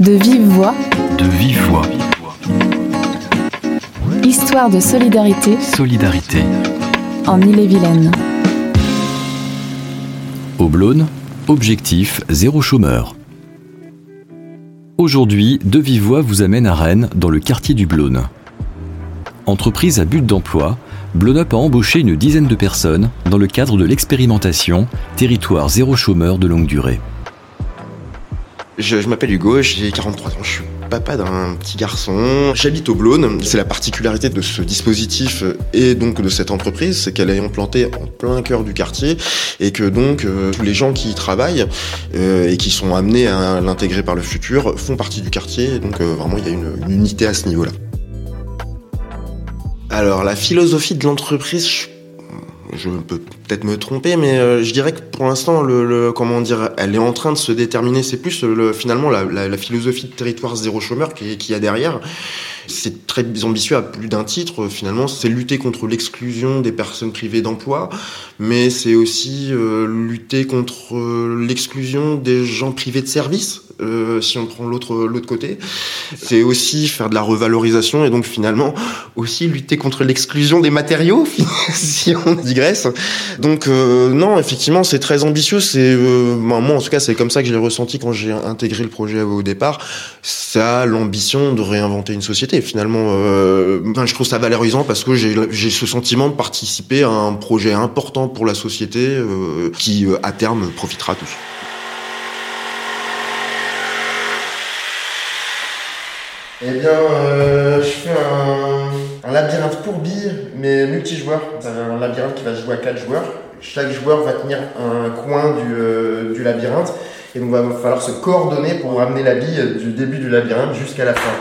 De vive voix. De vive voix. Histoire de solidarité. Solidarité. En Ille-et-Vilaine. Au Blône, objectif zéro chômeur. Aujourd'hui, De Vive Voix vous amène à Rennes, dans le quartier du Blône. Entreprise à but d'emploi, Bloneup a embauché une dizaine de personnes dans le cadre de l'expérimentation Territoire zéro chômeur de longue durée. Je, m'appelle Hugo, j'ai 43 ans, je suis papa d'un petit garçon. J'habite au Blône. C'est la particularité de ce dispositif et donc de cette entreprise, c'est qu'elle est implantée en plein cœur du quartier et que donc euh, tous les gens qui y travaillent euh, et qui sont amenés à l'intégrer par le futur font partie du quartier. Donc euh, vraiment, il y a une, une unité à ce niveau-là. Alors la philosophie de l'entreprise, je je peux peut-être me tromper, mais euh, je dirais que pour l'instant, le, le, comment dire, elle est en train de se déterminer. C'est plus le, finalement la, la, la, philosophie de territoire zéro chômeur qui, qui y a derrière. C'est très ambitieux à plus d'un titre. Finalement, c'est lutter contre l'exclusion des personnes privées d'emploi, mais c'est aussi euh, lutter contre euh, l'exclusion des gens privés de services. Euh, si on prend l'autre l'autre côté, c'est aussi faire de la revalorisation et donc finalement aussi lutter contre l'exclusion des matériaux si on digresse. Donc euh, non, effectivement, c'est très ambitieux. C'est euh, moi en tout cas, c'est comme ça que j'ai ressenti quand j'ai intégré le projet au départ. Ça l'ambition de réinventer une société. Finalement, enfin, je trouve ça valorisant parce que j'ai j'ai ce sentiment de participer à un projet important pour la société euh, qui à terme profitera à tous. Eh bien, euh, je fais un, labyrinthe pour billes, mais multijoueur. C'est un labyrinthe qui va se jouer à 4 joueurs. Chaque joueur va tenir un coin du, euh, labyrinthe. Et donc, il va falloir se coordonner pour ramener la bille du début du labyrinthe jusqu'à la fin.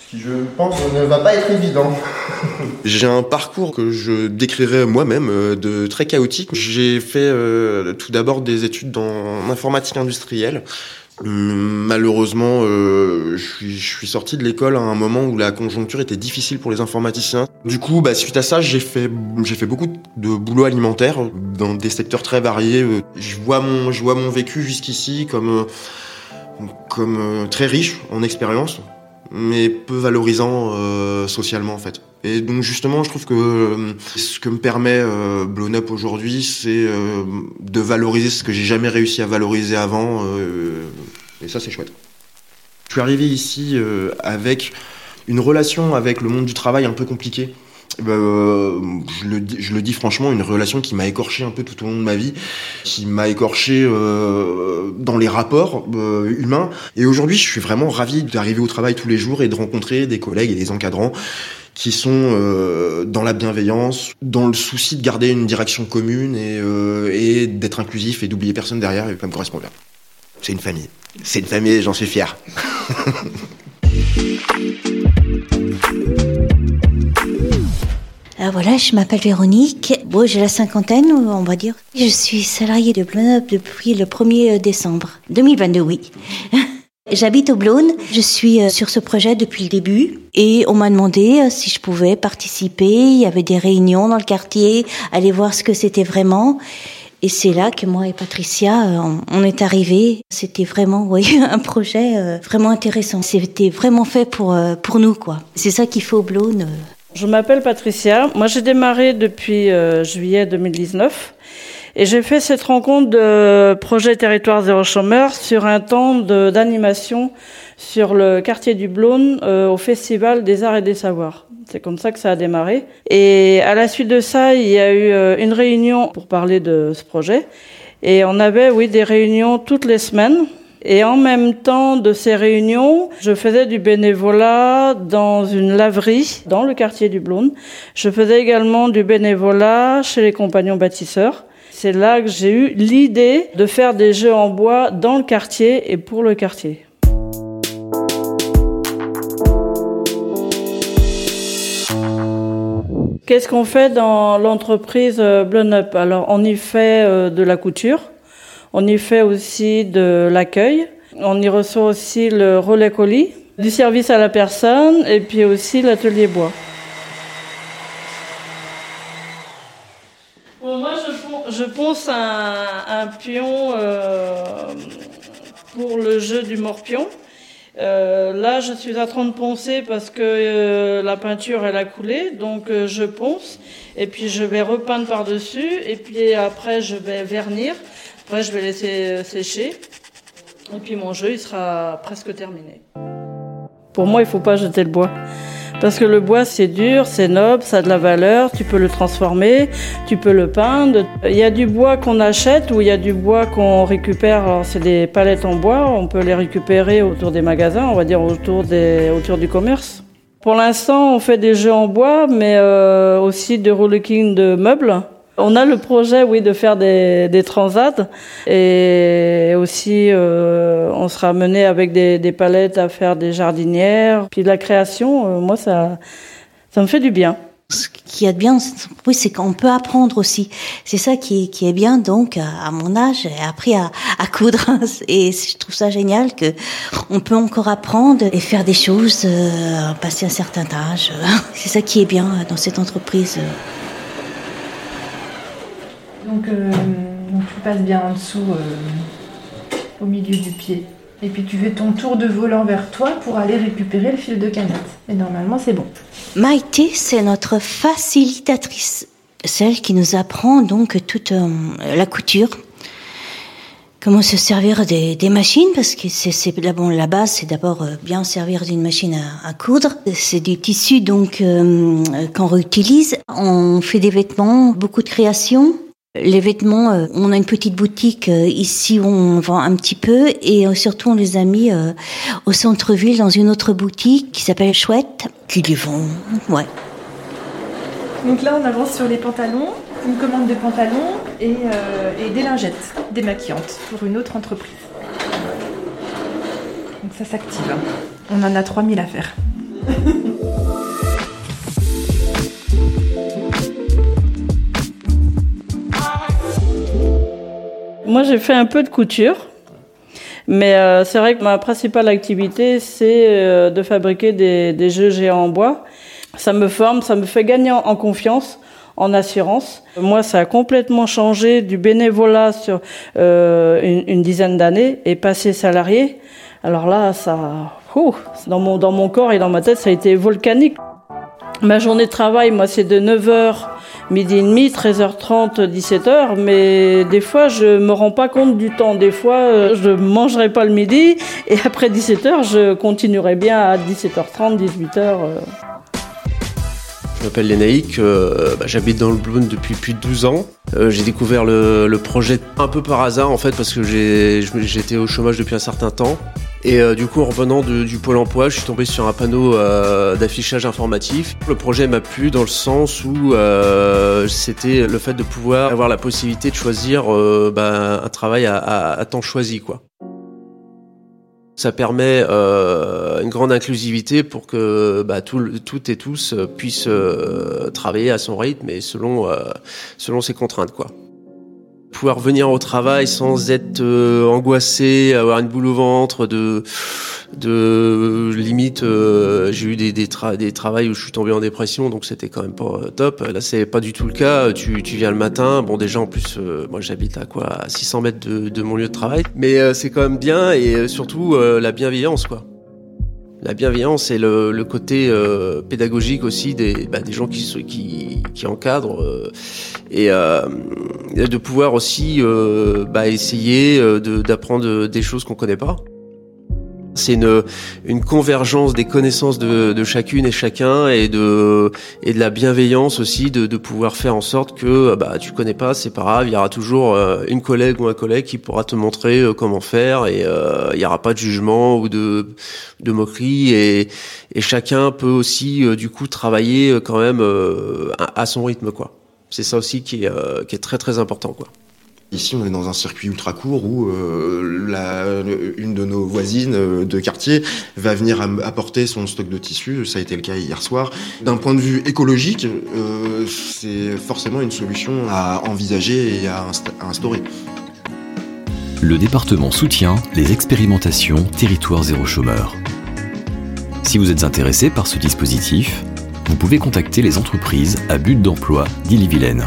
Ce qui, je pense, ne va pas être évident. J'ai un parcours que je décrirais moi-même euh, de très chaotique. J'ai fait tout d'abord des études dans informatique industrielle. Malheureusement, euh, je, suis, sorti de l'école à un moment où la conjoncture était difficile pour les informaticiens. Du coup, bah, suite à ça, j'ai fait, beaucoup de boulot alimentaire dans des secteurs très variés. Je vois mon, vécu jusqu'ici comme, comme très riche en expérience, mais peu valorisant euh, socialement en fait. Et donc justement, je trouve que euh, ce que me permet euh, Blown Up aujourd'hui, c'est euh, de valoriser ce que j'ai jamais réussi à valoriser avant. Euh, et ça, c'est chouette. Je suis arrivé ici euh, avec une relation avec le monde du travail un peu compliquée. Euh, je, le, je, le, dis franchement, une relation qui m'a écorché un peu tout au long de ma vie, qui m'a écorché euh, dans les rapports euh, humains. Et aujourd'hui, je suis vraiment ravi d'arriver au travail tous les jours et de rencontrer des collègues et des encadrants qui sont euh, dans la bienveillance, dans le souci de garder une direction commune et, euh, et d'être inclusif et d'oublier personne derrière, et ça me correspond bien. C'est une famille. C'est une famille, j'en suis fier. Alors voilà, je m'appelle Véronique. Bon, j'ai la cinquantaine, on va dire. Je suis salariée de Bloneup depuis le 1er décembre 2022, oui. J'habite au Blône. Je suis sur ce projet depuis le début et on m'a demandé si je pouvais participer. Il y avait des réunions dans le quartier, aller voir ce que c'était vraiment. Et c'est là que moi et Patricia, on est arrivés. C'était vraiment, oui, un projet vraiment intéressant. C'était vraiment fait pour pour nous, quoi. C'est ça qu'il faut au Blône. Je m'appelle Patricia. Moi, j'ai démarré depuis euh, juillet 2019 et j'ai fait cette rencontre de projet Territoire Zéro Chômeur sur un temps d'animation sur le quartier du Blône euh, au Festival des Arts et des Savoirs. C'est comme ça que ça a démarré. Et à la suite de ça, il y a eu euh, une réunion pour parler de ce projet. Et on avait, oui, des réunions toutes les semaines. Et en même temps de ces réunions, je faisais du bénévolat dans une laverie dans le quartier du Blône. Je faisais également du bénévolat chez les compagnons bâtisseurs. C'est là que j'ai eu l'idée de faire des jeux en bois dans le quartier et pour le quartier. Qu'est-ce qu'on fait dans l'entreprise Blown Up? Alors, on y fait de la couture, on y fait aussi de l'accueil. On y reçoit aussi le relais colis, du service à la personne et puis aussi l'atelier bois. Bon, moi, je, ponce un, pion euh, pour le jeu du morpion. Euh, là, je suis en train de poncer parce que euh, la peinture elle a coulé, donc je ponce et puis je vais repeindre par dessus et puis après je vais vernir. Après, je vais laisser sécher et puis mon jeu il sera presque terminé. Pour moi, il faut pas jeter le bois. Parce que le bois, c'est dur, c'est noble, ça a de la valeur, tu peux le transformer, tu peux le peindre. Il y a du bois qu'on achète ou il y a du bois qu'on récupère. C'est des palettes en bois, on peut les récupérer autour des magasins, on va dire autour, des, autour du commerce. Pour l'instant, on fait des jeux en bois, mais euh, aussi de rolling de meubles. On a le projet, oui, de faire des, transats et aussi euh, on sera mené avec des, palettes à faire des jardinières. Puis la création, euh, moi, ça, ça me fait du bien. Ce qui est bien, oui, c'est qu'on peut apprendre aussi. C'est ça qui est, bien. Donc, à mon âge, j'ai appris à, à, coudre et je trouve ça génial que on peut encore apprendre et faire des choses, euh, passer un certain âge. C'est ça qui est bien dans cette entreprise. Donc, euh, donc, tu passes bien en dessous, euh, au milieu du pied. Et puis tu fais ton tour de volant vers toi pour aller récupérer le fil de canette. Et normalement, c'est bon. Maïté, c'est notre facilitatrice, celle qui nous apprend donc toute euh, la couture, comment se servir des, machines, parce que c'est la base, c'est d'abord euh, bien servir d'une machine à, coudre. C'est du tissu donc qu'on réutilise. On fait des vêtements, beaucoup de créations. Les vêtements, euh, on a une petite boutique euh, ici où on vend un petit peu et euh, surtout on les a mis au centre-ville dans une autre boutique qui s'appelle Chouette, qui les vend, ouais. Donc là on avance sur les pantalons, une commande de pantalons et, et des lingettes démaquillantes pour une autre entreprise. Donc ça s'active. On en a 3000 à faire. Moi, j'ai fait un peu de couture. Mais euh, c'est vrai que ma principale activité, c'est euh, de fabriquer des, jeux géants en bois. Ça me forme, ça me fait gagner en, confiance, en assurance. Moi, ça a complètement changé du bénévolat sur euh, une, dizaine d'années et passer salarié. Alors là, ça, dans mon dans mon corps et dans ma tête, ça a été volcanique. Ma journée de travail, moi, c'est de 9h midi et demi, 13h30, 17h, mais des fois je me rends pas compte du temps. Des fois euh, je mangerai pas le midi et après 17h je continuerai bien à 17h30, 18h. Je m'appelle Lénaïque, euh, bah, j'habite dans le Bloon depuis plus de 12 ans. Euh, j'ai découvert le, projet un peu par hasard en fait parce que j'étais au chômage depuis un certain temps. Et euh, du coup, en revenant du pôle emploi, je suis tombé sur un panneau euh, d'affichage informatif. Le projet m'a plu dans le sens où euh, c'était le fait de pouvoir avoir la possibilité de choisir bah, un travail à, à, à, temps choisi, quoi. Ça permet une grande inclusivité pour que bah, tout, toutes et tous puissent travailler à son rythme et selon selon ses contraintes, quoi pouvoir venir au travail sans être euh, angoissé, avoir une boule au ventre, de de limite euh, j'ai eu des des, tra des travails où je suis tombé en dépression donc c'était quand même pas euh, top. Là c'est pas du tout le cas. Tu, tu viens le matin. Bon déjà en plus euh, moi j'habite à quoi? À 600 mètres de, de mon lieu de travail. Mais euh, c'est quand même bien et surtout la bienveillance quoi la bienveillance et le, côté euh, pédagogique aussi des, bah, des gens qui, qui, encadrent euh, et euh, de pouvoir aussi bah, essayer d'apprendre des choses qu'on connaît pas. C'est une, une convergence des connaissances de, de, chacune et chacun et de, et de la bienveillance aussi de, de pouvoir faire en sorte que bah, tu connais pas, c'est pas grave, il y aura toujours euh, une collègue ou un collègue qui pourra te montrer euh, comment faire et euh, il y aura pas de jugement ou de, de moquerie et, et chacun peut aussi du coup travailler quand même à son rythme quoi. C'est ça aussi qui est, qui est très très important quoi. Ici, on est dans un circuit ultra court où euh, une de nos voisines de quartier va venir apporter son stock de tissus. Ça a été le cas hier soir. D'un point de vue écologique, euh, c'est forcément une solution à envisager et à instaurer. Le département soutient les expérimentations Territoire zéro chômeur. Si vous êtes intéressé par ce dispositif, vous pouvez contacter les entreprises à but d'emploi d'Ille-et-Vilaine.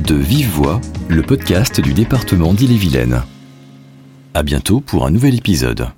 De Vive Voix, le podcast du département d'Ille-et-Vilaine. À bientôt pour un nouvel épisode.